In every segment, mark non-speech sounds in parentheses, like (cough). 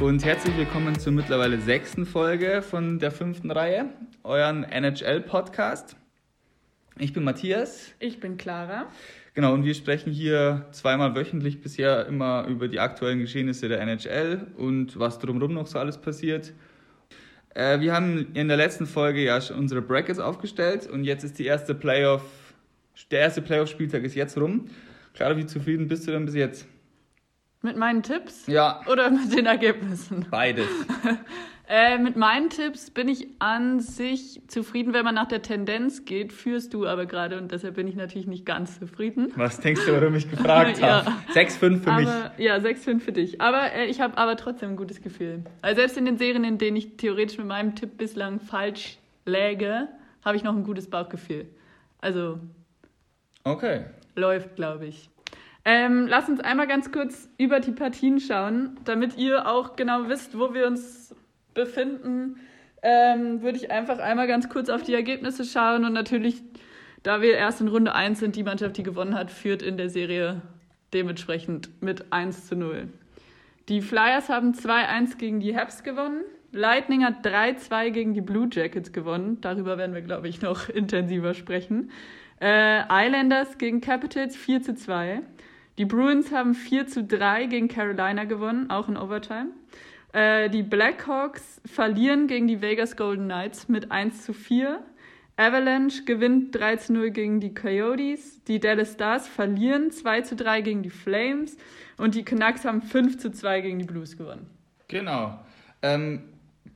und herzlich willkommen zur mittlerweile sechsten Folge von der fünften Reihe, euren NHL-Podcast. Ich bin Matthias. Ich bin Clara. Genau, und wir sprechen hier zweimal wöchentlich bisher immer über die aktuellen Geschehnisse der NHL und was drumherum noch so alles passiert. Äh, wir haben in der letzten Folge ja schon unsere Brackets aufgestellt und jetzt ist die erste Playoff, der erste Playoff-Spieltag ist jetzt rum. Clara, wie zufrieden bist du denn bis jetzt? Mit meinen Tipps? Ja. Oder mit den Ergebnissen? Beides. (laughs) äh, mit meinen Tipps bin ich an sich zufrieden, wenn man nach der Tendenz geht. Führst du aber gerade und deshalb bin ich natürlich nicht ganz zufrieden. Was denkst du, warum ich gefragt (laughs) Ja. habe? 6-5 für mich. Aber, ja, 6-5 für dich. Aber äh, ich habe aber trotzdem ein gutes Gefühl. Also selbst in den Serien, in denen ich theoretisch mit meinem Tipp bislang falsch läge, habe ich noch ein gutes Bauchgefühl. Also Okay. läuft, glaube ich. Ähm, lass uns einmal ganz kurz über die Partien schauen, damit ihr auch genau wisst, wo wir uns befinden. Ähm, würde ich einfach einmal ganz kurz auf die Ergebnisse schauen und natürlich, da wir erst in Runde 1 sind, die Mannschaft, die gewonnen hat, führt in der Serie dementsprechend mit 1 zu 0. Die Flyers haben 2-1 gegen die Habs gewonnen. Lightning hat 3-2 gegen die Blue Jackets gewonnen. Darüber werden wir, glaube ich, noch (laughs) intensiver sprechen. Äh, Islanders gegen Capitals 4 zu 2. Die Bruins haben 4 zu 3 gegen Carolina gewonnen, auch in Overtime. Äh, die Blackhawks verlieren gegen die Vegas Golden Knights mit 1 zu 4. Avalanche gewinnt 3 zu 0 gegen die Coyotes. Die Dallas Stars verlieren 2 zu 3 gegen die Flames. Und die Canucks haben 5 zu 2 gegen die Blues gewonnen. Genau. Ähm,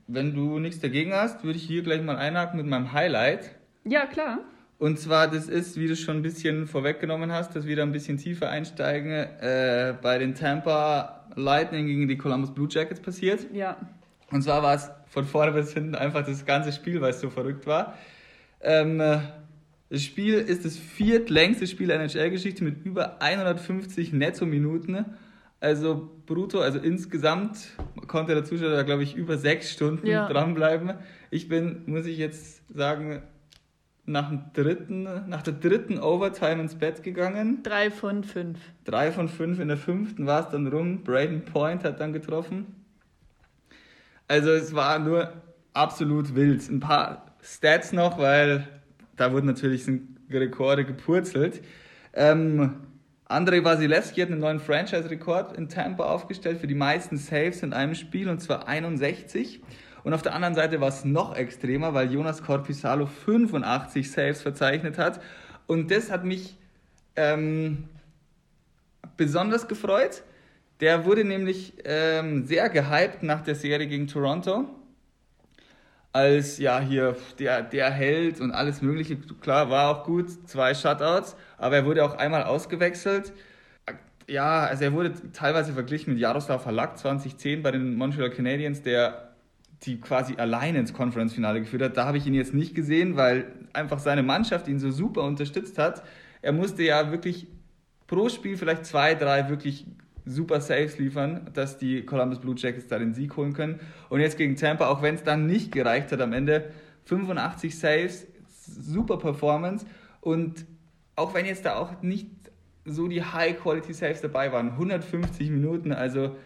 wenn du nichts dagegen hast, würde ich hier gleich mal einhaken mit meinem Highlight. Ja, klar. Und zwar, das ist, wie du schon ein bisschen vorweggenommen hast, dass wir da ein bisschen tiefer einsteigen, äh, bei den Tampa Lightning gegen die Columbus Blue Jackets passiert. Ja. Und zwar war es von vorne bis hinten einfach das ganze Spiel, weil es so verrückt war. Ähm, äh, das Spiel ist das viertlängste Spiel der NHL-Geschichte mit über 150 Netto-Minuten. Also brutto, also insgesamt konnte der Zuschauer da, glaube ich, über sechs Stunden Ja. dranbleiben. Ich bin, muss ich jetzt sagen, nach, dem dritten, nach der dritten Overtime ins Bett gegangen. 3 von 5. Drei von fünf, in der fünften war es dann rum. Braden Point hat dann getroffen. Also es war nur absolut wild. Ein paar Stats noch, weil da wurden natürlich Rekorde gepurzelt. Ähm, Andrei Wasilewski hat einen neuen Franchise-Rekord in Tampa aufgestellt für die meisten Saves in einem Spiel, und zwar 61. Und auf der anderen Seite war es noch extremer, weil Jonas Corpisalo 85 Saves verzeichnet hat. Und das hat mich ähm, besonders gefreut. Der wurde nämlich ähm, sehr gehypt nach der Serie gegen Toronto. Als ja hier der, der Held und alles Mögliche. Klar, war auch gut, zwei Shutouts, aber er wurde auch einmal ausgewechselt. Ja, also er wurde teilweise verglichen mit Jaroslav Halak 2010 bei den Montreal Canadiens, der die quasi alleine ins Conference-Finale geführt hat. Da habe ich ihn jetzt nicht gesehen, weil einfach seine Mannschaft ihn so super unterstützt hat. Er musste ja wirklich pro Spiel vielleicht zwei, drei wirklich super Saves liefern, dass die Columbus Blue Jackets da den Sieg holen können. Und jetzt gegen Tampa, auch wenn es dann nicht gereicht hat am Ende, 85 Saves, super Performance. Und auch wenn jetzt da auch nicht so die High-Quality-Saves dabei waren, 150 Minuten, also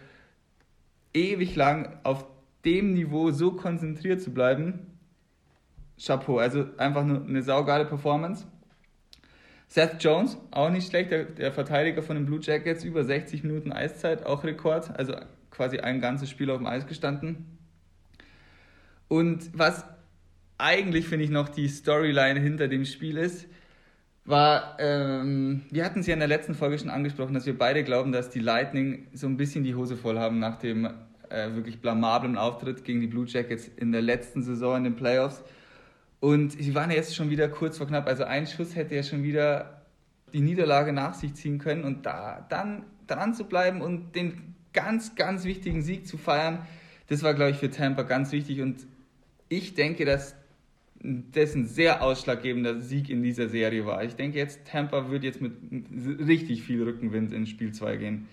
ewig lang auf dem Niveau so konzentriert zu bleiben, Chapeau, also einfach nur eine saugeile Performance. Seth Jones, auch nicht schlecht, der, der Verteidiger von den Blue Jackets, über 60 Minuten Eiszeit, auch Rekord, also quasi ein ganzes Spiel auf dem Eis gestanden. Und was eigentlich, finde ich, noch die Storyline hinter dem Spiel ist, war, ähm, wir hatten es ja in der letzten Folge schon angesprochen, dass wir beide glauben, dass die Lightning so ein bisschen die Hose voll haben nach dem äh, wirklich blamablen Auftritt gegen die Blue Jackets in der letzten Saison in den Playoffs. Und sie waren ja jetzt schon wieder kurz vor knapp, also ein Schuss hätte ja schon wieder die Niederlage nach sich ziehen können und da dann dran zu bleiben und den ganz, ganz wichtigen Sieg zu feiern, das war, glaube ich, für Tampa ganz wichtig und ich denke, dass das ein sehr ausschlaggebender Sieg in dieser Serie war. Ich denke jetzt, Tampa wird jetzt mit richtig viel Rückenwind in Spiel 2 gehen.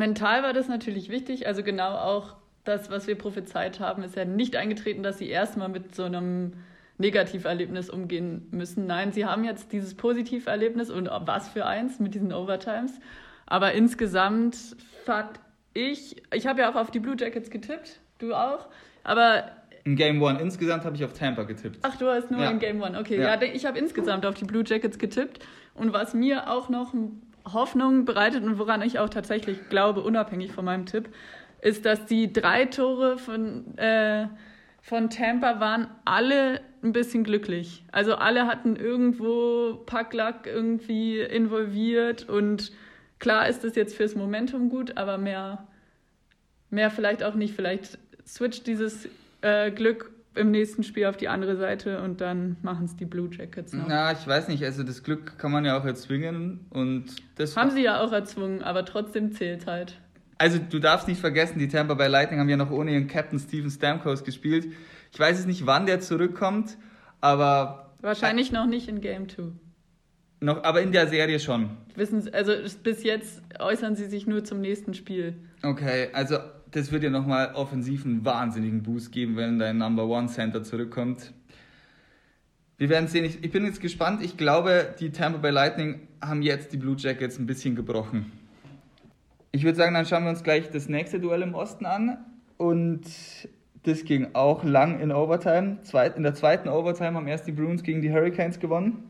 Mental war das natürlich wichtig, also genau auch das, was wir prophezeit haben, ist ja nicht eingetreten, dass sie erstmal mit so einem Negativerlebnis umgehen müssen. Nein, sie haben jetzt dieses Positiverlebnis und was für eins mit diesen Overtimes. Aber insgesamt hat ich, ich habe ja auch auf die Blue Jackets getippt, du auch, aber In Game One insgesamt habe ich auf Tampa getippt. Ach, du hast nur Ja. in Game One. Okay, Ja. ja, ich habe insgesamt auf die Blue Jackets getippt. Und was mir auch noch Hoffnung bereitet und woran ich auch tatsächlich glaube, unabhängig von meinem Tipp, ist, dass die drei Tore von, äh, von Tampa waren alle ein bisschen glücklich. Also alle hatten irgendwo Packlack irgendwie involviert und klar ist es jetzt fürs Momentum gut, aber mehr, mehr vielleicht auch nicht. Vielleicht switcht dieses äh, Glück im nächsten Spiel auf die andere Seite und dann machen es die Blue Jackets noch. Na, ich weiß nicht, also das Glück kann man ja auch erzwingen und das Haben sie ja auch erzwungen, aber trotzdem zählt halt. Also du darfst nicht vergessen, die Tampa Bay Lightning haben ja noch ohne ihren Captain Steven Stamkos gespielt. Ich weiß jetzt nicht, wann der zurückkommt, aber Wahrscheinlich noch nicht in Game 2. noch, aber in der Serie schon. Wissen Sie, also bis jetzt äußern sie sich nur zum nächsten Spiel. Okay, also das wird ja nochmal offensiv einen wahnsinnigen Boost geben, wenn dein Number One Center zurückkommt. Wir werden sehen. Ich, ich bin jetzt gespannt. Ich glaube, die Tampa Bay Lightning haben jetzt die Blue Jackets ein bisschen gebrochen. Ich würde sagen, dann schauen wir uns gleich das nächste Duell im Osten an. Und das ging auch lang in Overtime. In der zweiten Overtime haben erst die Bruins gegen die Hurricanes gewonnen.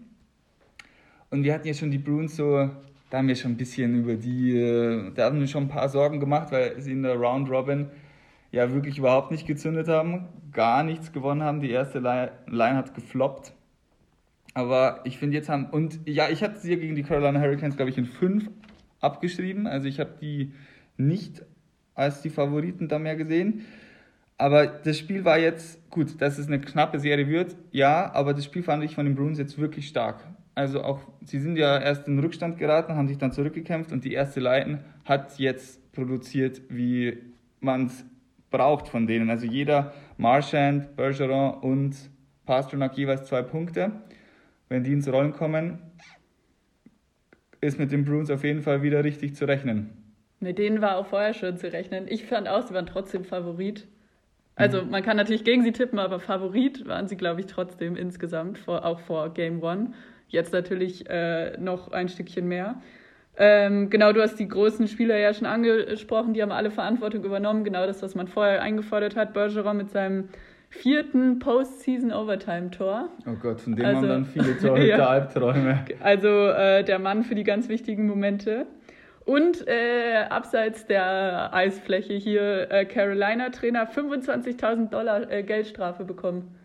Und wir hatten ja schon die Bruins so, da haben wir schon ein bisschen über die, äh, da haben wir schon ein paar Sorgen gemacht, weil sie in der Round Robin ja wirklich überhaupt nicht gezündet haben, gar nichts gewonnen haben. Die erste Line, hat gefloppt. Aber ich finde jetzt haben, und ja, ich hatte sie gegen die Carolina Hurricanes, glaube ich, in fünf abgeschrieben. Also ich habe die nicht als die Favoriten da mehr gesehen. Aber das Spiel war jetzt, gut, dass es eine knappe Serie wird, ja, aber das Spiel fand ich von den Bruins jetzt wirklich stark. Also auch, sie sind ja erst in Rückstand geraten, haben sich dann zurückgekämpft und die erste Line hat jetzt produziert, wie man es braucht von denen. Also jeder, Marchand, Bergeron und Pasternak jeweils zwei Punkte. Wenn die ins Rollen kommen, ist mit den Bruins auf jeden Fall wieder richtig zu rechnen. Mit denen war auch vorher schon zu rechnen. Ich fand auch, sie waren trotzdem Favorit. Also man kann natürlich gegen sie tippen, aber Favorit waren sie, glaube ich, trotzdem insgesamt, vor, auch vor Game One. Jetzt natürlich äh, noch ein Stückchen mehr. Ähm, genau, du hast die großen Spieler ja schon angesprochen, die haben alle Verantwortung übernommen. Genau das, was man vorher eingefordert hat. Bergeron mit seinem vierten Postseason-Overtime-Tor. Oh Gott, von dem Also- haben dann viele Torhüter (laughs) Ja. Albträume. Also äh, der Mann für die ganz wichtigen Momente. Und äh, abseits der Eisfläche hier äh, Carolina-Trainer 25.000 Dollar äh, Geldstrafe bekommen.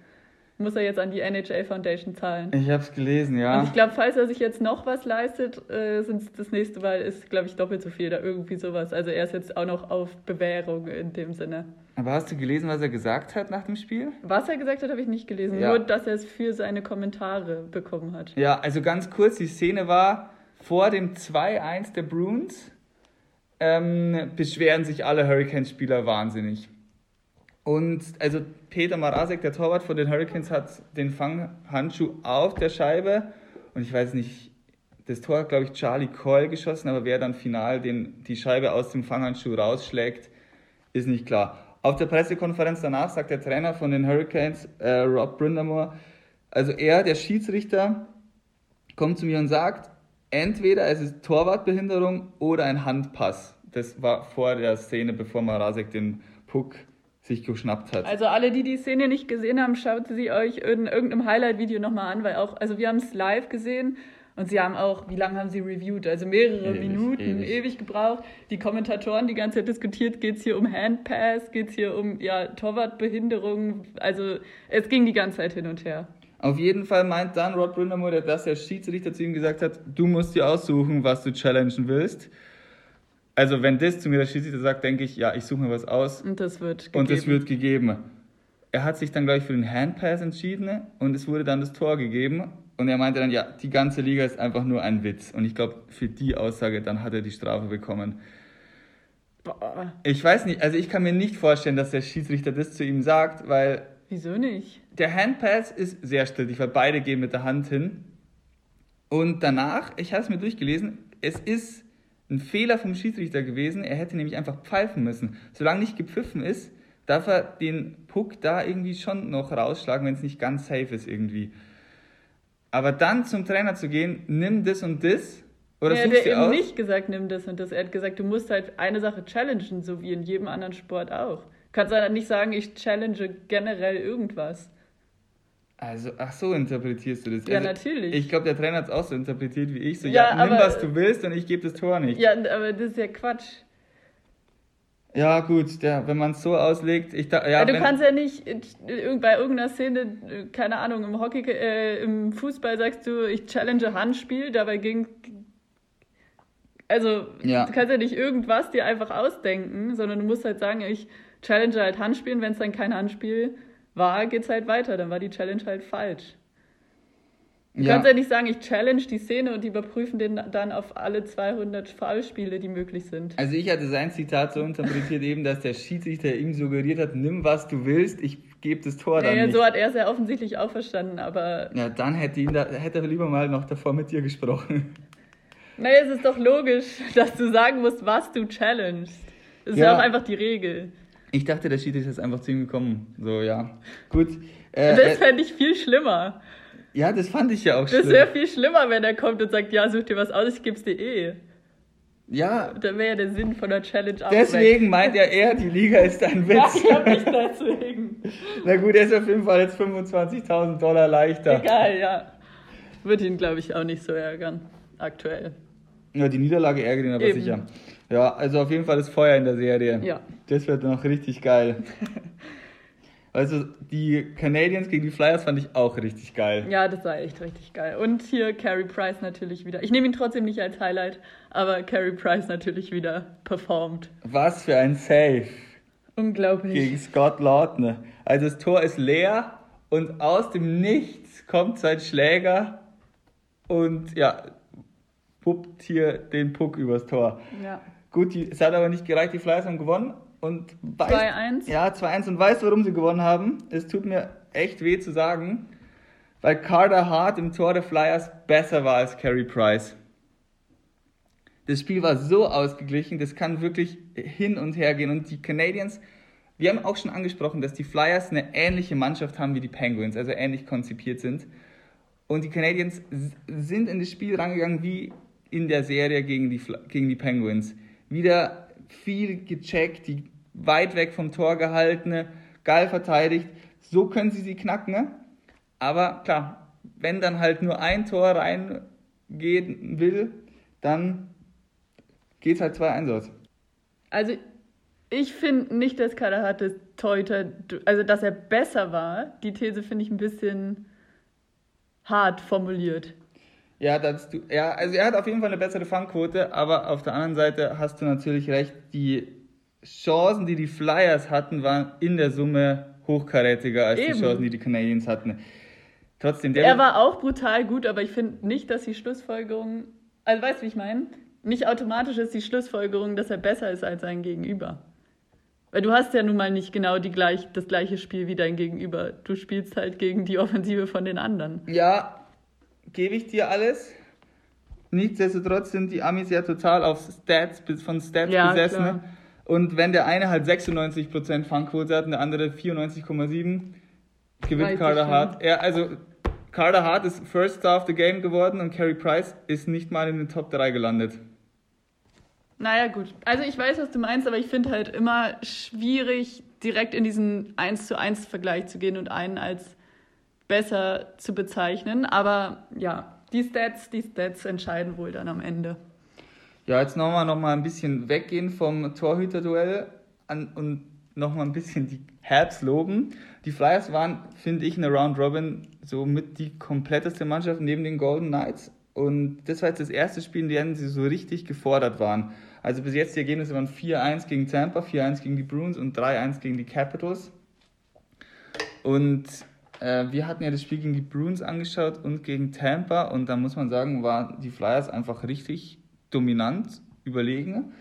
Muss er jetzt an die NHL Foundation zahlen. Ich hab's gelesen, Und ja. ich glaube, falls er sich jetzt noch was leistet, äh, das nächste Mal ist, glaube ich, doppelt so viel oder irgendwie sowas. Also er ist jetzt auch noch auf Bewährung in dem Sinne. Aber hast du gelesen, was er gesagt hat nach dem Spiel? Was er gesagt hat, habe ich nicht gelesen. Ja. Nur, dass er es für seine Kommentare bekommen hat. Ja, also ganz kurz, die Szene war vor dem 2-1 der Bruins. Ähm, beschweren sich alle Hurricanes-Spieler wahnsinnig. Und also Peter Marasek, der Torwart von den Hurricanes, hat den Fanghandschuh auf der Scheibe. Und ich weiß nicht, das Tor hat, glaube ich, Charlie Coyle geschossen, aber wer dann final den, die Scheibe aus dem Fanghandschuh rausschlägt, ist nicht klar. Auf der Pressekonferenz danach sagt der Trainer von den Hurricanes, äh, Rob Brindamore, also er, der Schiedsrichter, kommt zu mir und sagt, entweder es ist Torwartbehinderung oder ein Handpass. Das war vor der Szene, bevor Marasek den Puck sich geschnappt hat. Also alle, die die Szene nicht gesehen haben, schaut sie euch in irgendeinem Highlight-Video nochmal an, weil auch, also wir haben es live gesehen und sie haben auch, wie lange haben sie reviewed? Also mehrere Ewig, Minuten, ewig. ewig. gebraucht. Die Kommentatoren die ganze Zeit diskutiert, geht es hier um Handpass, geht es hier um ja, Torwartbehinderung. Also es ging die ganze Zeit hin und her. Auf jeden Fall meint dann Rod Brindamore, dass der Schiedsrichter zu ihm gesagt hat, du musst dir aussuchen, was du challengen willst. Also wenn das zu mir der Schiedsrichter sagt, denke ich, ja, ich suche mir was aus Und das wird gegeben. und es wird gegeben. Er hat sich dann gleich für den Handpass entschieden und es wurde dann das Tor gegeben. Und er meinte dann, ja, die ganze Liga ist einfach nur ein Witz. Und ich glaube, für die Aussage, dann hat er die Strafe bekommen. Boah, Ich weiß nicht, also ich kann mir nicht vorstellen, dass der Schiedsrichter das zu ihm sagt, weil wieso nicht? der Handpass ist sehr strittig, weil beide gehen mit der Hand hin. Und danach, ich habe es mir durchgelesen, es ist ein Fehler vom Schiedsrichter gewesen. Er hätte nämlich einfach pfeifen müssen. Solange nicht gepfiffen ist, darf er den Puck da irgendwie schon noch rausschlagen, wenn es nicht ganz safe ist irgendwie. Aber dann zum Trainer zu gehen, nimm das und das, Oder er hat ja du eben aus? nicht gesagt, nimm das und das. Er hat gesagt, du musst halt eine Sache challengen, so wie in jedem anderen Sport auch. Kannst halt nicht sagen, ich challenge generell irgendwas. Also, ach so interpretierst du das. Ja, also, natürlich. Ich glaube, der Trainer hat es auch so interpretiert wie ich. So, Ja, ja, nimm was du willst und ich gebe das Tor nicht. Ja, aber das ist ja Quatsch. Ja, gut, der, wenn man es so auslegt, ich da, ja, Ja, du wenn, kannst ja nicht äh, bei irgendeiner Szene, äh, keine Ahnung, im Hockey, äh, im Fußball sagst du, ich challenge Handspiel, dabei ging. Also, Ja. du kannst ja nicht irgendwas dir einfach ausdenken, sondern du musst halt sagen, ich challenge halt Handspiel und wenn es dann kein Handspiel war, geht's halt weiter. Dann war die Challenge halt falsch. Du ja, kannst ja nicht sagen, ich challenge die Szene und die überprüfen den dann auf alle 200 Foulspiele, die möglich sind. also ich hatte sein Zitat so interpretiert eben, dass der Schiedsrichter ihm suggeriert hat, nimm was du willst, ich gebe das Tor dann Naja, nicht. so hat er es ja offensichtlich auch verstanden, aber ja, dann hätte, ihn da, hätte er lieber mal noch davor mit dir gesprochen. (laughs) Naja, es ist doch logisch, dass du sagen musst, was du challengest. Das ist Ja. ja auch einfach die Regel. Ich dachte, der Schiedsrichter ist einfach zu ihm gekommen. So, ja. Gut. Äh, Das äh, fände ich viel schlimmer. ja, das fand ich ja auch Das schlimm. wäre viel schlimmer, wenn er kommt und sagt, ja, such dir was aus, ich geb's dir eh. Ja, Dann wäre ja der Sinn von der Challenge auch deswegen meint er eher, die Liga ist ein weg. (laughs) Ja, Witz. ich glaube nicht deswegen. Na gut, er ist auf jeden Fall jetzt 25.000 Dollar leichter. Egal, ja. Wird ihn, glaube ich, auch nicht so ärgern. Aktuell. Ja, die Niederlage ärgert ihn aber Eben. sicher. Ja, also auf jeden Fall das Feuer in der Serie. Ja. Das wird noch richtig geil. (laughs) Also die Canadiens gegen die Flyers fand ich auch richtig geil. Ja, das war echt richtig geil. Und hier Carey Price natürlich wieder. Ich nehme ihn trotzdem nicht als Highlight, aber Carey Price natürlich wieder performt. Was für ein Save Unglaublich. gegen Scott Lautner. Also das Tor ist leer und aus dem Nichts kommt sein Schläger und ja, puppt hier den Puck übers Tor. Ja. Gut, die, es hat aber nicht gereicht, die Flyers haben gewonnen. Und weißt, 2-1. Ja, 2-1. Und weißt du, warum sie gewonnen haben? Es tut mir echt weh zu sagen, weil Carter Hart im Tor der Flyers besser war als Carey Price. Das Spiel war so ausgeglichen, das kann wirklich hin und her gehen. Und die Canadiens, wir haben auch schon angesprochen, dass die Flyers eine ähnliche Mannschaft haben wie die Penguins, also ähnlich konzipiert sind. Und die Canadiens sind in das Spiel rangegangen wie in der Serie gegen die, gegen die Penguins. Wieder viel gecheckt, die weit weg vom Tor gehaltene, geil verteidigt. So können sie sie knacken. Ne? Aber klar, wenn dann halt nur ein Tor reingehen will, dann geht's halt 2-1 aus. Also, ich finde nicht, dass das Torhüter, also dass er besser war. Die These finde ich ein bisschen hart formuliert. Ja, das, ja, also er hat auf jeden Fall eine bessere Fangquote, aber auf der anderen Seite hast du natürlich recht, die Chancen, die die Flyers hatten, waren in der Summe hochkarätiger als Eben. die Chancen, die die Canadiens hatten. Trotzdem, der Er war auch brutal gut, aber ich finde nicht, dass die Schlussfolgerung, also weißt du, wie ich meine? Nicht automatisch ist die Schlussfolgerung, dass er besser ist als sein Gegenüber. Weil du hast ja nun mal nicht genau die gleich, das gleiche Spiel wie dein Gegenüber. Du spielst halt gegen die Offensive von den anderen. Ja, gebe ich dir alles. Nichtsdestotrotz sind die Amis ja total auf Stats, von Stats Ja, besessen. klar. ne? Und wenn der eine halt 96% Fangquote hat und der andere 94,7, gewinnt Carter Hart. Er, also Carter Hart ist First Star of the Game geworden und Carey Price ist nicht mal in den Top 3 gelandet. Naja, gut. Also ich weiß, was du meinst, aber ich finde halt immer schwierig, direkt in diesen 1 zu 1 Vergleich zu gehen und einen als besser zu bezeichnen. Aber ja, die Stats, die Stats entscheiden wohl dann am Ende. Ja, jetzt nochmal noch mal ein bisschen weggehen vom Torhüterduell und nochmal ein bisschen die Herbs loben. Die Flyers waren, finde ich, in der Round Robin so mit die kompletteste Mannschaft neben den Golden Knights. Und das war jetzt das erste Spiel, in dem sie so richtig gefordert waren. Also bis jetzt die Ergebnisse waren 4-1 gegen Tampa, 4-1 gegen die Bruins und 3-1 gegen die Capitals. Und äh, wir hatten ja das Spiel gegen die Bruins angeschaut und gegen Tampa und da muss man sagen, waren die Flyers einfach richtig dominant, überlegen.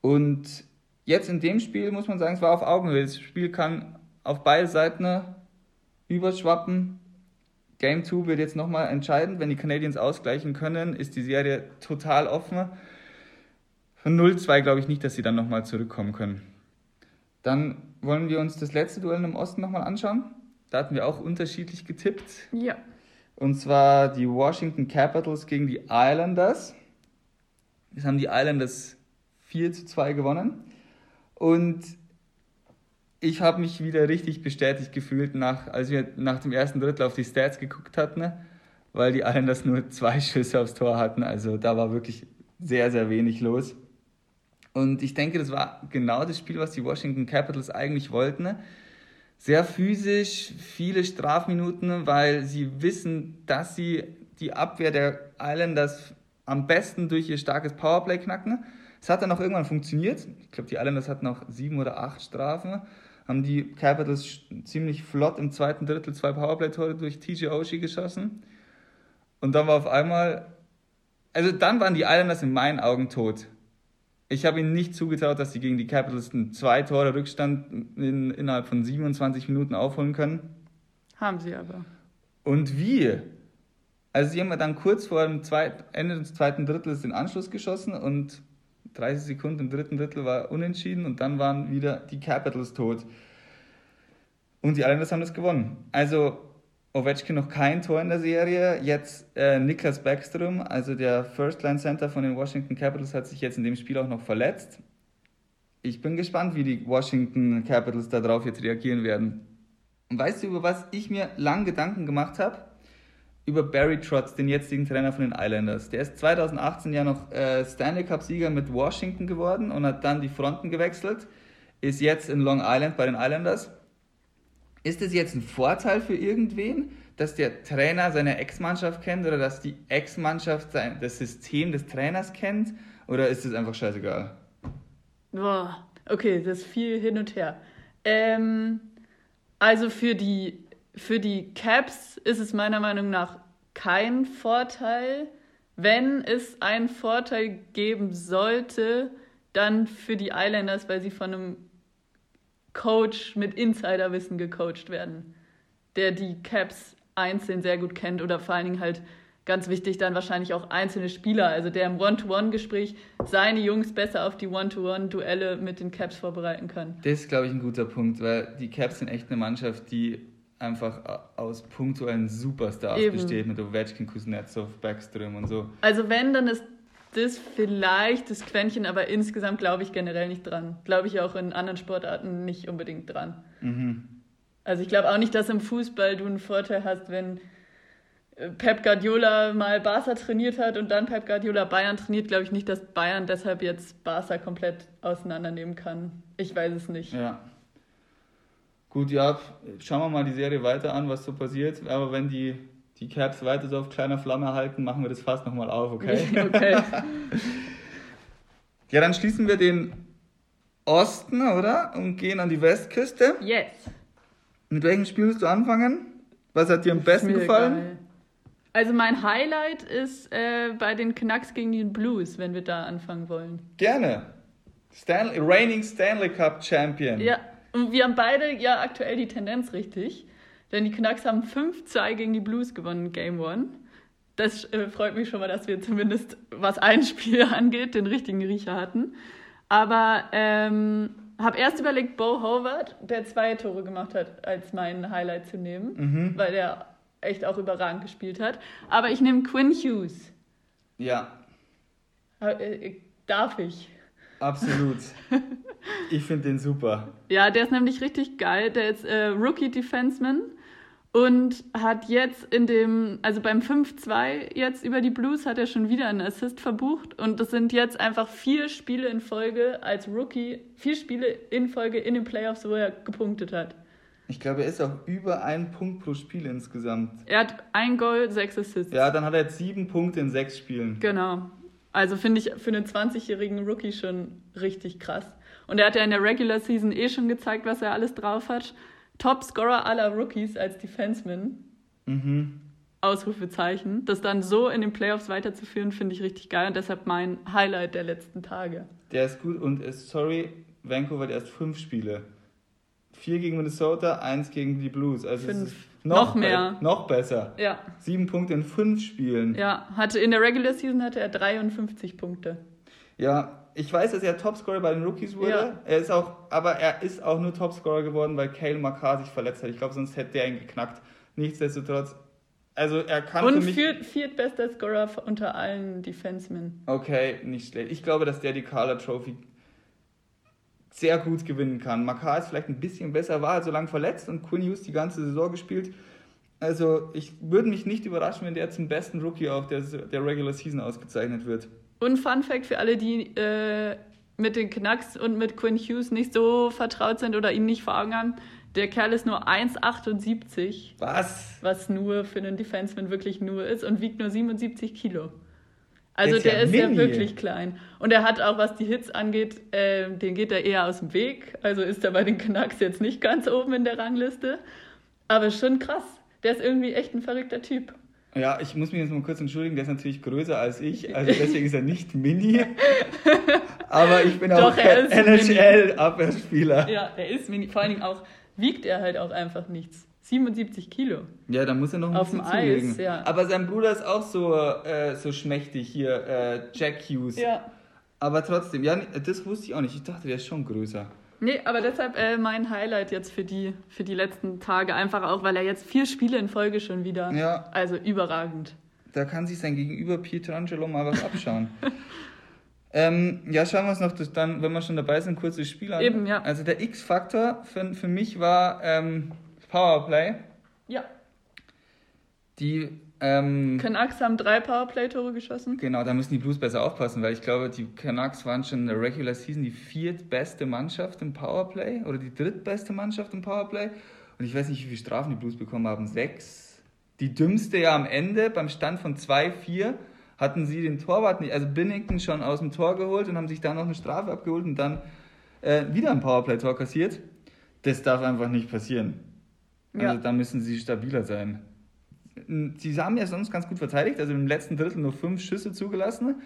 Und jetzt in dem Spiel muss man sagen, es war auf Augenhöhe. Das Spiel kann auf beide Seiten überschwappen. Game 2 wird jetzt nochmal entscheidend. Wenn die Canadiens ausgleichen können, ist die Serie total offen. Von 0-2 glaube ich nicht, dass sie dann nochmal zurückkommen können. Dann wollen wir uns das letzte Duell im Osten nochmal anschauen. Da hatten wir auch unterschiedlich getippt. Ja. Und zwar die Washington Capitals gegen die Islanders. Das haben die Islanders 4 zu 2 gewonnen. Und ich habe mich wieder richtig bestätigt gefühlt, nach, als wir nach dem ersten Drittel auf die Stats geguckt hatten, ne? weil die Islanders nur zwei Schüsse aufs Tor hatten. Also da war wirklich sehr, sehr wenig los. Und ich denke, das war genau das Spiel, was die Washington Capitals eigentlich wollten. Sehr physisch, viele Strafminuten, weil sie wissen, dass sie die Abwehr der Islanders am besten durch ihr starkes Powerplay knacken. Es hat dann auch irgendwann funktioniert. Ich glaube, die Islanders hatten noch sieben oder acht Strafen. Haben die Capitals ziemlich flott im zweiten Drittel zwei Powerplay-Tore durch TJ Oshie geschossen. Und dann war auf einmal, also dann waren die Islanders in meinen Augen tot. Ich habe ihnen nicht zugetraut, dass sie gegen die Capitals einen zwei Tore Rückstand in, innerhalb von 27 Minuten aufholen können. Haben sie aber. Und wie? Also sie haben dann kurz vor dem zweiten, Ende des zweiten Drittels den Anschluss geschossen und 30 Sekunden im dritten Drittel war unentschieden und dann waren wieder die Capitals tot. Und die Islanders haben das gewonnen. Also Ovechkin noch kein Tor in der Serie. Jetzt äh, Niklas Backstrom, also der First-Line-Center von den Washington Capitals, hat sich jetzt in dem Spiel auch noch verletzt. Ich bin gespannt, wie die Washington Capitals darauf jetzt reagieren werden. Und weißt du, über was ich mir lang Gedanken gemacht habe? Über Barry Trotz, den jetzigen Trainer von den Islanders. Der ist 2018 ja noch äh, Stanley Cup-Sieger mit Washington geworden und hat dann die Fronten gewechselt. Ist jetzt in Long Island bei den Islanders ist es jetzt ein Vorteil für irgendwen, dass der Trainer seine Ex-Mannschaft kennt oder dass die Ex-Mannschaft das System des Trainers kennt? Oder ist es einfach scheißegal? Boah, okay, das ist viel hin und her. Ähm, also für die, für die Caps ist es meiner Meinung nach kein Vorteil. Wenn es einen Vorteil geben sollte, dann für die Islanders, weil sie von einem Coach mit Insiderwissen gecoacht werden, der die Caps einzeln sehr gut kennt oder vor allen Dingen halt ganz wichtig dann wahrscheinlich auch einzelne Spieler, also der im One-to-One-Gespräch seine Jungs besser auf die One-to-One-Duelle mit den Caps vorbereiten kann. Das ist, glaube ich, ein guter Punkt, weil die Caps sind echt eine Mannschaft, die einfach aus punktuellen Superstars Eben. besteht, mit Ovechkin, Kuznetsov, Backstrom und so. Also wenn, dann ist das vielleicht das Quäntchen, aber insgesamt glaube ich generell nicht dran. Glaube ich auch in anderen Sportarten nicht unbedingt dran. Mhm. Also ich glaube auch nicht, dass im Fußball du einen Vorteil hast, wenn äh, Pep Guardiola mal Barca trainiert hat und dann Pep Guardiola Bayern trainiert, glaube ich nicht, dass Bayern deshalb jetzt Barca komplett auseinandernehmen kann. Ich weiß es nicht. Ja. Gut, ja, schauen wir mal die Serie weiter an, was so passiert. Aber wenn die die Caps weiter so auf kleiner Flamme halten, machen wir das fast nochmal auf, okay? (laughs) Okay. (laughs) ja, dann schließen wir den Osten, oder? Und gehen an die Westküste. Yes. Mit welchem Spiel willst du anfangen? Was hat dir am besten gefallen? Geil. Also mein Highlight ist äh, bei den Canucks gegen die Blues, wenn wir da anfangen wollen. Gerne. Stanley, reigning Stanley Cup Champion. Ja, und wir haben beide ja aktuell die Tendenz richtig. Denn die Canucks haben 5-2 gegen die Blues gewonnen, Game One. Das äh, freut mich schon mal, dass wir zumindest, was ein Spiel (laughs) angeht, den richtigen Riecher hatten. Aber ähm, habe erst überlegt, Bo Howard, der zwei Tore gemacht hat, als mein Highlight zu nehmen, mhm. weil der echt auch überragend gespielt hat. Aber ich nehme Quinn Hughes. Ja. Äh, darf ich? Absolut. (laughs) ich finde den super. Ja, der ist nämlich richtig geil. Der ist äh, Rookie Defenseman und hat jetzt in dem, also beim 5-2 jetzt über die Blues hat er schon wieder einen Assist verbucht und das sind jetzt einfach vier Spiele in Folge als Rookie, vier Spiele in Folge in den Playoffs, wo er gepunktet hat. Ich glaube, er ist auch über einen Punkt pro Spiel insgesamt. Er hat ein Goal, sechs Assists. Ja, dann hat er jetzt sieben Punkte in sechs Spielen. Genau. Also finde ich für einen 20-jährigen Rookie schon richtig krass. Und er hat ja in der Regular Season eh schon gezeigt, was er alles drauf hat. Topscorer aller Rookies als Defenseman. Mhm. Ausrufezeichen. Das dann so in den Playoffs weiterzuführen, finde ich richtig geil und deshalb mein Highlight der letzten Tage. Der ist gut und ist, sorry, Vancouver hat erst fünf Spiele. Vier gegen Minnesota, eins gegen die Blues. Also fünf. Noch, noch, mehr. Be noch besser. Ja. Sieben Punkte in fünf Spielen. Ja, hatte in der Regular Season hatte er 53 Punkte. Ja, ich weiß, dass er Topscorer bei den Rookies wurde. Ja. Er ist auch, aber er ist auch nur Topscorer geworden, weil Kale Makar sich verletzt hat. Ich glaube, sonst hätte er ihn geknackt. Nichtsdestotrotz Also er kann Und für mich... viert, viertbester Scorer unter allen Defensemen. Okay, nicht schlecht. Ich glaube, dass der die Carla Trophy sehr gut gewinnen kann. Makar ist vielleicht ein bisschen besser, war halt so lange verletzt und Quinn Hughes die ganze Saison gespielt. Also ich würde mich nicht überraschen, wenn der zum besten Rookie auch der, der Regular Season ausgezeichnet wird. Und Fun Fact für alle, die äh, mit den Canucks und mit Quinn Hughes nicht so vertraut sind oder ihn nicht vor Augen haben, der Kerl ist nur 1,78, Was? was nur für einen Defenseman wirklich nur ist und wiegt nur 77 Kilo. Also Der der ist ist ja ja, wirklich klein. Und er hat auch, was die Hits angeht, äh, den geht er eher aus dem Weg. Also ist er bei den Canucks jetzt nicht ganz oben in der Rangliste. Aber schon krass. Der ist irgendwie echt ein verrückter Typ. Ja, ich muss mich jetzt mal kurz entschuldigen, der ist natürlich größer als ich, also deswegen ist er nicht Mini. Aber ich bin auch Doch, ist kein NHL-Abwehrspieler. Ja, er ist mini. Vor allen Dingen auch, wiegt er halt auch einfach nichts. 77 Kilo. Ja, da muss er noch ein Auf bisschen dem Eis, zulegen. ja. Aber sein Bruder ist auch so, äh, so schmächtig hier, äh, Jack Hughes. Ja. Aber trotzdem, ja, das wusste ich auch nicht. Ich dachte, der ist schon größer. Nee, aber deshalb äh, mein Highlight jetzt für die, für die letzten Tage. Einfach auch, weil er jetzt vier Spiele in Folge schon wieder. Ja. Also überragend. Da kann sich sein Gegenüber Pietrangelo mal was abschauen. (laughs) ähm, ja, schauen wir uns noch dann, wenn wir schon dabei sind, kurz das Spiel an. Eben, ja. Also der X-Faktor für, für mich war ähm, Powerplay. Ja. Die, ähm, Canucks haben drei Powerplay-Tore geschossen. genau, da müssen die Blues besser aufpassen, weil ich glaube, die Canucks waren schon in der Regular Season die viertbeste Mannschaft im Powerplay oder die drittbeste Mannschaft im Powerplay. Und ich weiß nicht, wie viele Strafen die Blues bekommen haben. Sechs. Die dümmste ja am Ende beim Stand von 2-4 hatten sie den Torwart nicht, also Binnington schon aus dem Tor geholt und haben sich dann noch eine Strafe abgeholt und dann äh, wieder ein Powerplay-Tor kassiert. Das darf einfach nicht passieren. Also Ja. da müssen sie stabiler sein. Sie haben ja sonst ganz gut verteidigt, also im letzten Drittel nur fünf Schüsse zugelassen,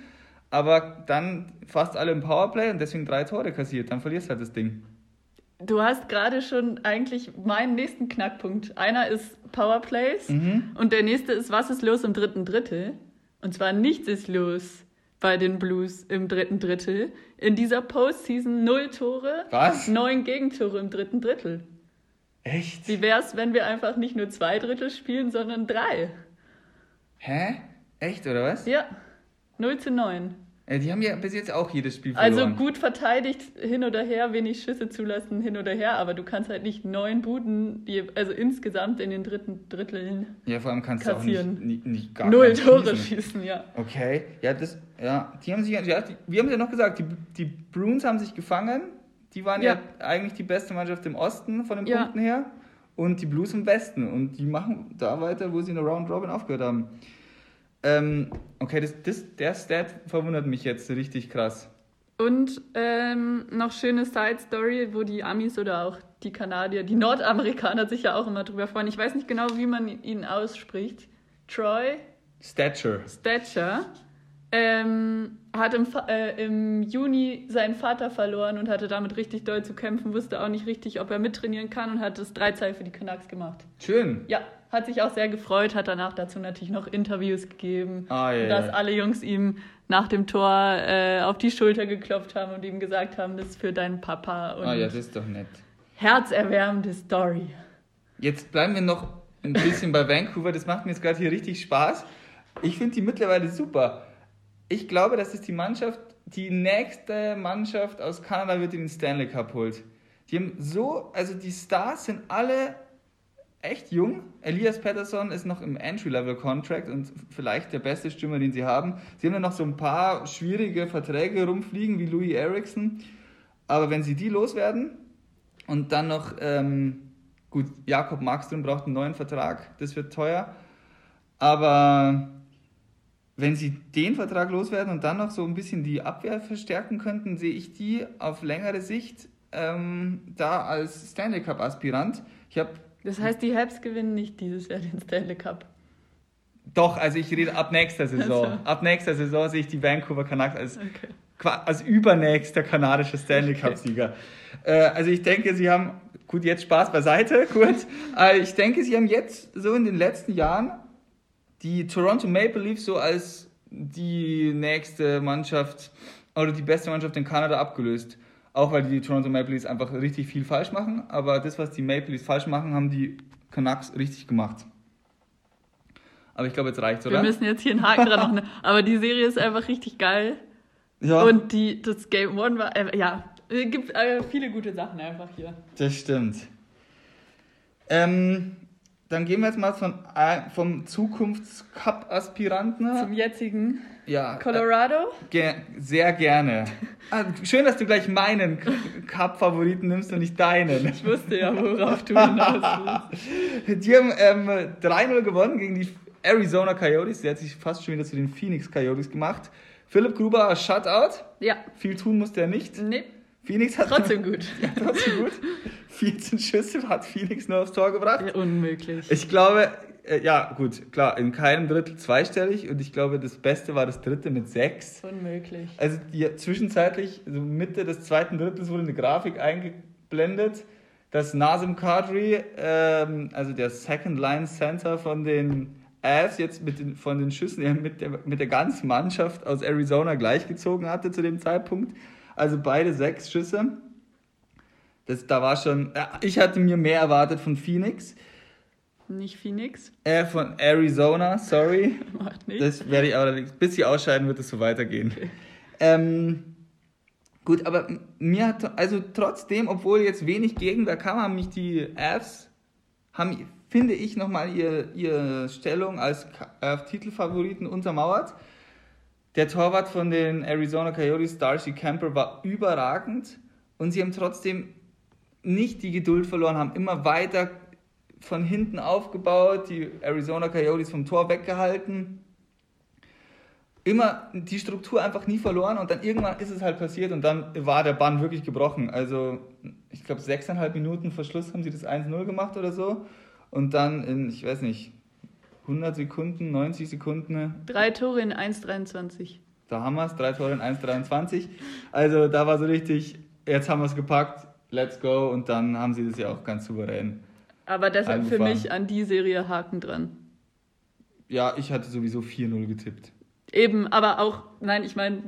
aber dann fast alle im Powerplay und deswegen drei Tore kassiert. Dann verlierst du halt das Ding. Du hast gerade schon eigentlich meinen nächsten Knackpunkt. Einer ist Powerplays Mhm. und der nächste ist, was ist los im dritten Drittel? Und zwar nichts ist los bei den Blues im dritten Drittel. In dieser Postseason null Tore, Was? neun Gegentore im dritten Drittel. Echt? Wie wär's, wenn wir einfach nicht nur zwei Drittel spielen, sondern drei? Hä? Echt, oder was? Ja, 0 zu 9. Äh, Die haben ja bis jetzt auch jedes Spiel verloren. Also gut verteidigt, hin oder her, wenig Schüsse zulassen, hin oder her, aber du kannst halt nicht neun Buden, die, also insgesamt in den dritten Dritteln, Ja, vor allem kannst du auch kassieren. nicht, nicht, nicht gar null Tore schießen. schießen, ja. Okay, ja, das, ja, die haben sich, ja, die, wir haben ja noch gesagt, die, die Bruins haben sich gefangen. Die waren ja. Ja. eigentlich die beste Mannschaft im Osten von den Ja. Punkten her und die Blues im Westen. Und die machen da weiter, wo sie in der Round Robin aufgehört haben. Ähm, okay, das, das, der Stat verwundert mich jetzt richtig krass. Und ähm, noch schöne Side-Story, wo die Amis oder auch die Kanadier, die Nordamerikaner sich ja auch immer drüber freuen. Ich weiß nicht genau, wie man ihn ausspricht. Troy Stature. Stetcher ähm, hat im, äh, im Juni seinen Vater verloren und hatte damit richtig doll zu kämpfen, wusste auch nicht richtig, ob er mittrainieren kann und hat das 3 für die Canucks gemacht. Schön. Ja, hat sich auch sehr gefreut, hat danach dazu natürlich noch Interviews gegeben, Ah, ja, dass alle Jungs ihm nach dem Tor äh, auf die Schulter geklopft haben und ihm gesagt haben, das ist für deinen Papa und Ah ja, das ist doch nett. herzerwärmende Story. Jetzt bleiben wir noch ein bisschen bei Vancouver. Das macht mir jetzt gerade hier richtig Spaß. Ich finde die mittlerweile super. Ich glaube, dass es die Mannschaft, die nächste Mannschaft aus Kanada wird, die den Stanley Cup holt. Die haben so, also die Stars sind alle echt jung. Elias Patterson ist noch im Entry-Level-Contract und vielleicht der beste Stürmer, den sie haben. Sie haben ja noch so ein paar schwierige Verträge rumfliegen, wie Louis Erickson. Aber wenn sie die loswerden und dann noch, ähm, gut, Jakob Markström braucht einen neuen Vertrag, das wird teuer. Aber wenn sie den Vertrag loswerden und dann noch so ein bisschen die Abwehr verstärken könnten, sehe ich die auf längere Sicht ähm, da als Stanley Cup-Aspirant. Ich habe Das heißt, die Habs gewinnen nicht dieses Jahr den Stanley Cup. doch, also ich rede ab nächster Saison. Also. Ab nächster Saison sehe ich die Vancouver Canucks als Okay. als übernächster kanadischer Stanley Cup-Sieger. Äh, also ich denke, sie haben, gut, jetzt Spaß beiseite, (laughs) kurz. Äh, ich denke, sie haben jetzt so in den letzten Jahren die Toronto Maple Leafs so als die nächste Mannschaft oder die beste Mannschaft in Kanada abgelöst. Auch weil die Toronto Maple Leafs einfach richtig viel falsch machen, aber das, was die Maple Leafs falsch machen, haben die Canucks richtig gemacht. Aber ich glaube, jetzt reicht's, Wir oder? müssen jetzt hier einen Haken dran machen. (laughs) Aber die Serie ist einfach richtig geil. ja, Und die, das Game One war, äh, ja, es gibt äh, viele gute Sachen einfach hier. das stimmt. Ähm, dann gehen wir jetzt mal von, äh, vom Zukunfts-Cup-Aspiranten. Zum jetzigen Ja, Colorado. Ge sehr gerne. Ah, schön, dass du gleich meinen Cup-Favoriten nimmst und nicht deinen. Ich wusste ja, worauf du hinaus willst. (laughs) Die haben ähm, 3-0 gewonnen gegen die Arizona Coyotes. Der hat sich fast schon wieder zu den Phoenix Coyotes gemacht. Philipp Gruber, Shutout. Ja, Viel tun musste er nicht. nee, Phoenix hat trotzdem gut. (laughs) Ja, trotzdem gut. 14 Schüsse hat Phoenix nur aufs Tor gebracht. Ja, unmöglich. Ich glaube, äh, ja, gut, klar, in keinem Drittel zweistellig und ich glaube, das Beste war das dritte mit sechs. Unmöglich. Also die, zwischenzeitlich, also Mitte des zweiten Drittels wurde eine Grafik eingeblendet, dass Nazem Kadri, ähm, also der Second Line Center von den Avs, jetzt mit den, von den Schüssen her mit der, mit der ganzen Mannschaft aus Arizona gleichgezogen hatte zu dem Zeitpunkt. Also beide sechs Schüsse. Das, da war schon, ja, ich hatte mir mehr erwartet von Phoenix, Nicht Phoenix, äh, von Arizona, sorry. (laughs) macht nichts. Das werde ich aber, bis sie ausscheiden, wird es so weitergehen. Ähm, gut, aber mir hat, also trotzdem, obwohl jetzt wenig Gegenwehr kam, haben mich die Avs, haben, finde ich, nochmal ihr, ihre Stellung als äh, Titelfavoriten untermauert. Der Torwart von den Arizona Coyotes, Darcy Camper, war überragend und sie haben trotzdem nicht die Geduld verloren, haben immer weiter von hinten aufgebaut, die Arizona Coyotes vom Tor weggehalten. Immer die Struktur einfach nie verloren und dann irgendwann ist es halt passiert und dann war der Bann wirklich gebrochen. Also, ich glaube, sechseinhalb Minuten Verschluss haben sie das 1-0 gemacht oder so. Und dann in, ich weiß nicht, 100 Sekunden, 90 Sekunden, Drei Tore in 1,23. da haben wir es, drei Tore in 1,23. Also, da war so richtig, jetzt haben wir es gepackt, let's go. Und dann haben sie das ja auch ganz souverän. Aber deshalb für mich an die Serie Haken dran. Ja, ich hatte sowieso 4-0 getippt. Eben, aber auch, nein, ich meine,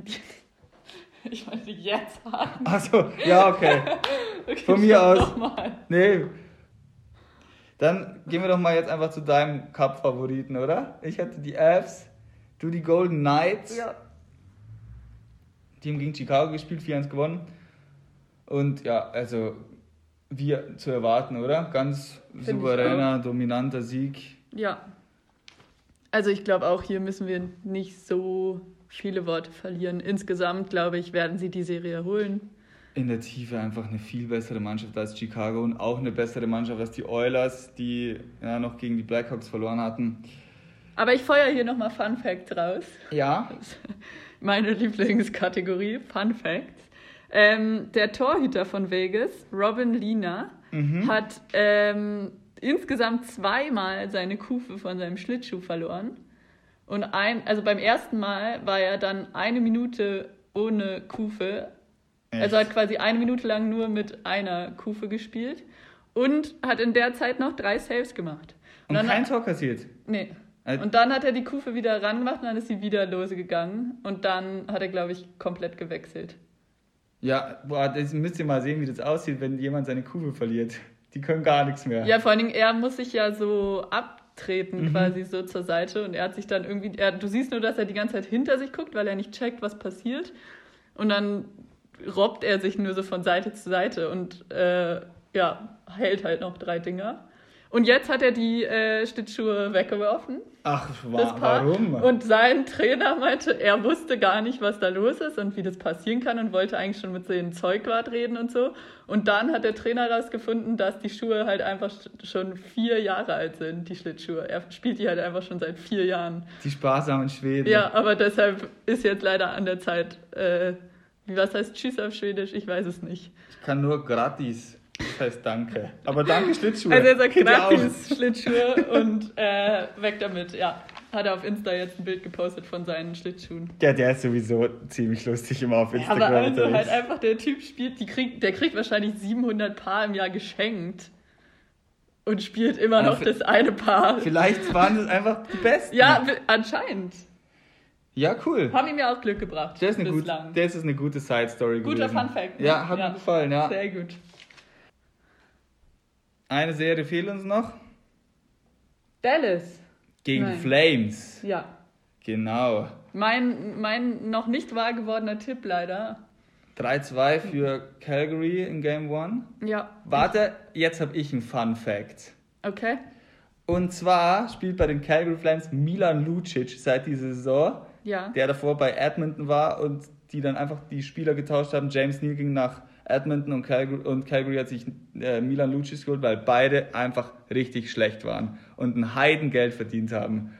(laughs) ich meine jetzt Haken. Achso, ja, okay. (laughs) Okay, Von mir aus. Nochmal. Nee. Dann gehen wir doch mal jetzt einfach zu deinem Cup-Favoriten, oder? Ich hatte die Avs, du die Golden Knights. Ja. Die haben gegen Chicago gespielt, 4-1 gewonnen. Und ja, also wie zu erwarten, oder? Ganz ich souveräner, dominanter Sieg. Ja. Also ich glaube auch hier müssen wir nicht so viele Worte verlieren. Insgesamt glaube ich, werden sie die Serie holen. In der Tiefe einfach eine viel bessere Mannschaft als Chicago und auch eine bessere Mannschaft als die Oilers, die ja noch gegen die Blackhawks verloren hatten. Aber ich feuer hier nochmal Fun Facts raus. Ja, (laughs) Meine Lieblingskategorie, Fun Facts. Ähm, der Torhüter von Vegas, Robin Lina, Mhm. hat ähm, insgesamt zweimal seine Kufe von seinem Schlittschuh verloren. Und ein, also beim ersten Mal war er dann eine Minute ohne Kufe. Also Echt? hat quasi eine Minute lang nur mit einer Kufe gespielt und hat in der Zeit noch drei Saves gemacht. und dann kein Tor kassiert. Nee. Also- Und dann hat er die Kufe wieder rangemacht und dann ist sie wieder lose gegangen. Und dann hat er, glaube ich, komplett gewechselt. Ja, boah, das müsst ihr mal sehen, wie das aussieht, wenn jemand seine Kufe verliert. Die können gar nichts mehr. Ja, vor allen Dingen, er muss sich ja so abtreten, Mhm. quasi so zur Seite. Und er hat sich dann irgendwie, er, du siehst nur, dass er die ganze Zeit hinter sich guckt, weil er nicht checkt, was passiert. Und dann robbt er sich nur so von Seite zu Seite und äh, ja, hält halt noch drei Dinger. Und jetzt hat er die äh, Schlittschuhe weggeworfen. Ach, wa warum? Und sein Trainer meinte, er wusste gar nicht, was da los ist und wie das passieren kann und wollte eigentlich schon mit dem Zeugwart reden und so. Und dann hat der Trainer herausgefunden, dass die Schuhe halt einfach schon vier Jahre alt sind, die Schlittschuhe. Er spielt die halt einfach schon seit vier Jahren. Die sparsamen Schweden. Ja, aber deshalb ist jetzt leider an der Zeit, äh, was heißt Tschüss auf Schwedisch? Ich weiß es nicht. Ich kann nur gratis. Das heißt danke. Aber danke Schlittschuhe. Also er sagt Geht gratis Schlittschuhe und äh, weg damit. Ja, hat er auf Insta jetzt ein Bild gepostet von seinen Schlittschuhen. Ja, der ist sowieso ziemlich lustig immer auf Instagram Aber also halt einfach der Typ spielt, die kriegt, der kriegt wahrscheinlich 700 Paar im Jahr geschenkt und spielt immer Aber noch das eine Paar. Vielleicht waren das einfach die Besten. Ja, anscheinend. Ja, cool. Haben ihm ja auch Glück gebracht. Das ist eine, gut, das ist eine gute Side-Story Guter gewesen. Fun Fact. ne? Ja, hat mir gefallen, ja. Sehr gut. Eine Serie fehlt uns noch. Dallas. Gegen Nein. die Flames. Ja. Genau. Mein, mein noch nicht wahr gewordener Tipp leider. 3-2 für Calgary in Game 1. Ja. Warte, jetzt habe ich einen Fun Fact. Okay. Und zwar spielt bei den Calgary Flames Milan Lucic seit dieser Saison, Ja. der davor bei Edmonton war und die dann einfach die Spieler getauscht haben. James Neal ging nach Edmonton und Calgary, und Calgary hat sich äh, Milan Lucic geholt, weil beide einfach richtig schlecht waren und ein Heidengeld verdient haben.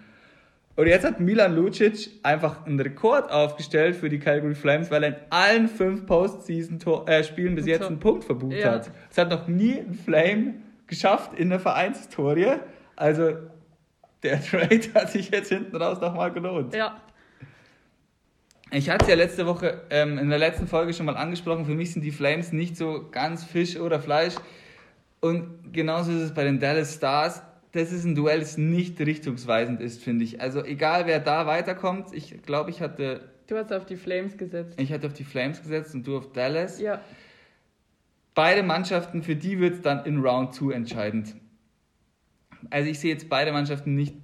Und jetzt hat Milan Lucic einfach einen Rekord aufgestellt für die Calgary Flames, weil er in allen fünf Postseason-Spielen bis Ein jetzt einen Punkt verbucht Ja. hat. Es hat noch nie ein Flame geschafft in der Vereinshistorie. Also der (laughs) Trade hat sich jetzt hinten raus nochmal gelohnt. Ja. Ich hatte es ja letzte Woche ähm, in der letzten Folge schon mal angesprochen. Für mich sind die Flames nicht so ganz Fisch oder Fleisch. Und genauso ist es bei den Dallas Stars. Das ist ein Duell, das nicht richtungsweisend ist, finde ich. Also egal, wer da weiterkommt. Ich glaube, ich hatte, Du hast auf die Flames gesetzt. ich hatte auf die Flames gesetzt und du auf Dallas. Ja. Beide Mannschaften, für die wird es dann in Round 2 entscheidend. Also ich sehe jetzt beide Mannschaften nicht,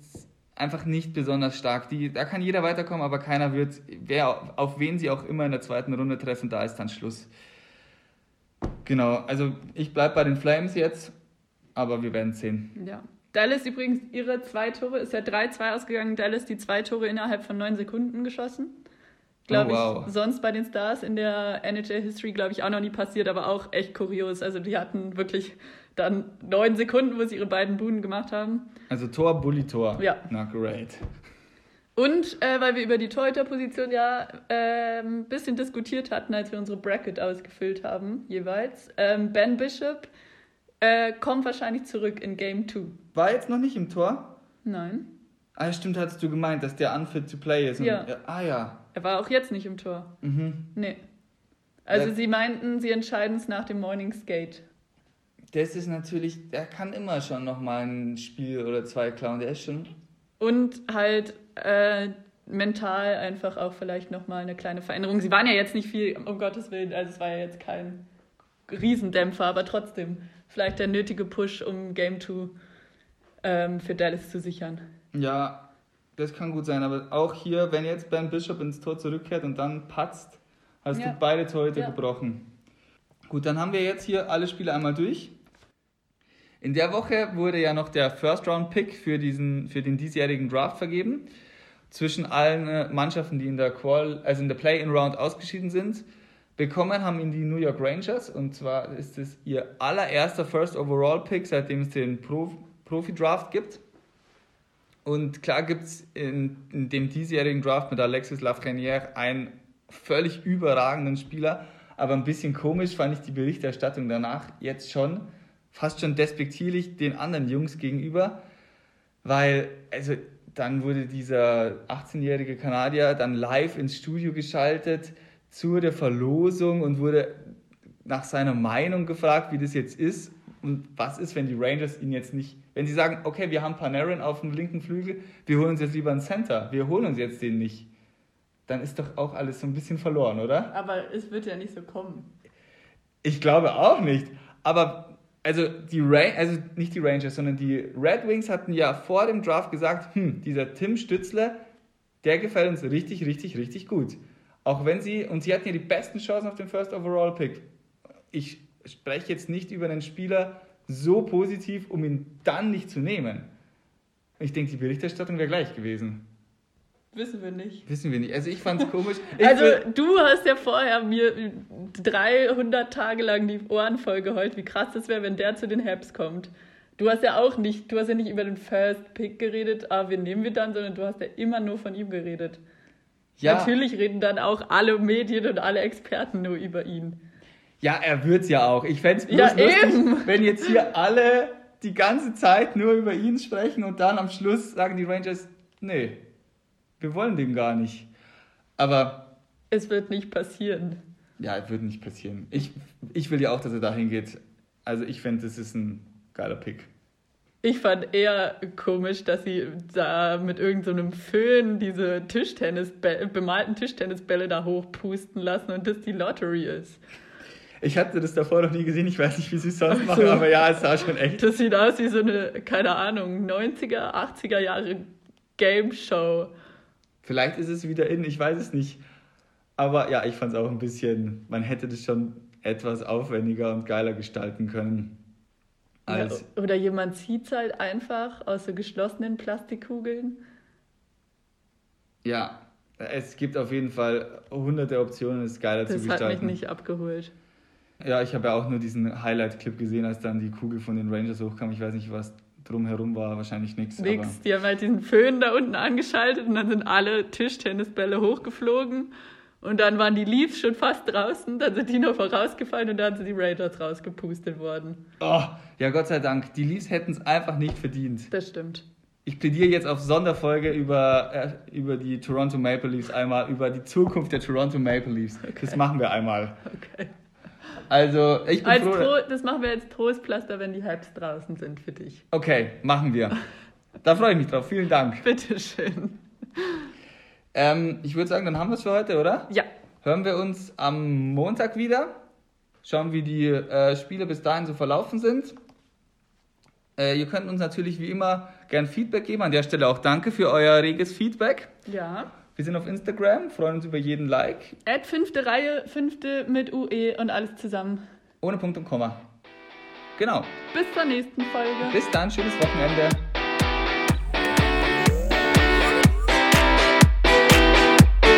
einfach nicht besonders stark. Die, da kann jeder weiterkommen, aber keiner wird, wer, auf wen sie auch immer in der zweiten Runde treffen, da ist dann Schluss. Genau, also ich bleibe bei den Flames jetzt, aber wir werden sehen. Ja. Dallas übrigens, ihre zwei Tore, ist ja 3-2 ausgegangen. Dallas die zwei Tore innerhalb von neun Sekunden geschossen. Glaube Oh, wow. ich, sonst bei den Stars in der NHL-History, glaube ich, auch noch nie passiert, aber auch echt kurios. Also die hatten wirklich dann neun Sekunden, wo sie ihre beiden Buden gemacht haben. Also Tor, Bully, Tor. Ja. Na, great. Und äh, weil wir über die Torhüterposition ja ein ähm, bisschen diskutiert hatten, als wir unsere Bracket ausgefüllt haben, jeweils. Ähm, ben Bishop äh, kommt wahrscheinlich zurück in Game 2. War jetzt noch nicht im Tor? Nein. Ah, stimmt, hattest du gemeint, dass der unfit to play ist. Und, Ja. ah ja. Er war auch jetzt nicht im Tor. Mhm. Nee. Also Ja. sie meinten, sie entscheiden es nach dem Morning Skate. Das ist natürlich, der kann immer schon nochmal ein Spiel oder zwei klauen. Der ist schon Und halt äh, mental einfach auch vielleicht nochmal eine kleine Veränderung. Sie waren ja jetzt nicht viel, um Gottes Willen, also es war ja jetzt kein Riesendämpfer, aber trotzdem vielleicht der nötige Push, um Game 2 ähm, für Dallas zu sichern. Ja, das kann gut sein, aber auch hier, wenn jetzt Ben Bishop ins Tor zurückkehrt und dann patzt, hast Ja. du beide Torhüter Ja. gebrochen. Gut, dann haben wir jetzt hier alle Spiele einmal durch. In der Woche wurde ja noch der First-Round-Pick für, für den diesjährigen Draft vergeben. Zwischen allen äh, Mannschaften, die in der also der Play-in-Round ausgeschieden sind. Bekommen haben ihn die New York Rangers und zwar ist es ihr allererster First-Overall-Pick, seitdem es den Pro Profi-Draft gibt. Und klar gibt es in, in dem diesjährigen Draft mit Alexis Lafrenière einen völlig überragenden Spieler, aber ein bisschen komisch fand ich die Berichterstattung danach jetzt schon, fast schon despektierlich den anderen Jungs gegenüber, weil, also dann wurde dieser 18-jährige Kanadier dann live ins Studio geschaltet zu der Verlosung und wurde nach seiner Meinung gefragt, wie das jetzt ist und was ist, wenn die Rangers ihn jetzt nicht, wenn sie sagen, okay, wir haben Panarin auf dem linken Flügel, wir holen uns jetzt lieber einen Center, wir holen uns jetzt den nicht, dann ist doch auch alles so ein bisschen verloren, oder? Aber es wird ja nicht so kommen. Ich glaube auch nicht. Aber also die Ra also nicht die Rangers, sondern die Red Wings hatten ja vor dem Draft gesagt, hm, dieser Tim Stützler, der gefällt uns richtig, richtig, richtig gut. Auch wenn sie, und sie hatten ja die besten Chancen auf den First Overall Pick. Ich spreche jetzt nicht über einen Spieler so positiv, um ihn dann nicht zu nehmen. Ich denke, die Berichterstattung wäre gleich gewesen. Wissen wir nicht. Wissen wir nicht. Also ich fand es komisch. (laughs) Ich Also du hast ja vorher mir 300 Tage lang die Ohren voll geheult, wie krass das wäre, wenn der zu den Habs kommt. Du hast ja auch nicht, du hast ja nicht über den First Pick geredet, ah, wen nehmen wir dann, sondern du hast ja immer nur von ihm geredet. ja, Natürlich reden dann auch alle Medien und alle Experten nur über ihn. Ja, er wird's ja auch. Ich fände es Ja, lustig, eben. wenn jetzt hier alle die ganze Zeit nur über ihn sprechen und dann am Schluss sagen die Rangers, nee, wir wollen den gar nicht. Aber Es wird nicht passieren. ja, es wird nicht passieren. Ich, ich will ja auch, dass er dahin geht. Also ich fände, das ist ein geiler Pick. Ich fand eher komisch, dass sie da mit irgendeinem so Föhn diese Tischtennis bemalten Tischtennisbälle da hochpusten lassen und das die Lottery ist. Ich hatte das davor noch nie gesehen. Ich weiß nicht, wie sie es sonst Ach machen, so. aber ja, es sah schon echt. Das sieht aus wie so eine, keine Ahnung, 90er, 80er Jahre Game Show. Vielleicht ist es wieder in, ich weiß es nicht. Aber ja, ich fand es auch ein bisschen, man hätte das schon etwas aufwendiger und geiler gestalten können. Ja, oder jemand zieht es halt einfach aus so geschlossenen Plastikkugeln. Ja, es gibt auf jeden Fall hunderte Optionen, es geiler das zu gestalten. Das hat mich nicht abgeholt. Ja, ich habe ja auch nur diesen Highlight-Clip gesehen, als dann die Kugel von den Rangers hochkam. Ich weiß nicht, was drumherum war, wahrscheinlich nichts. Nix, die haben halt diesen Föhn da unten angeschaltet und dann sind alle Tischtennisbälle hochgeflogen. Und dann waren die Leafs schon fast draußen, dann sind die noch vorausgefallen und dann sind die Raiders rausgepustet worden. Oh, ja, Gott sei Dank. Die Leafs hätten es einfach nicht verdient. Das stimmt. Ich plädiere jetzt auf Sonderfolge über, äh, über die Toronto Maple Leafs einmal, über die Zukunft der Toronto Maple Leafs. Okay. Das machen wir einmal. Okay. Also, ich bin als froh. Tro das machen wir als Trostpflaster, wenn die Hypes draußen sind für dich. Okay, machen wir. Da freue ich mich drauf. Vielen Dank. (laughs) Bitteschön. Ähm, ich würde sagen, dann haben wir es für heute, oder? Ja. Hören wir uns am Montag wieder. Schauen, wie die äh, Spiele bis dahin so verlaufen sind. Äh, ihr könnt uns natürlich wie immer gern Feedback geben. An der Stelle auch danke für euer reges Feedback. Ja. Wir sind auf Instagram, freuen uns über jeden Like. Add fünfte Reihe, fünfte mit UE und alles zusammen. Ohne Punkt und Komma. Genau. Bis zur nächsten Folge. Bis dann, schönes Wochenende.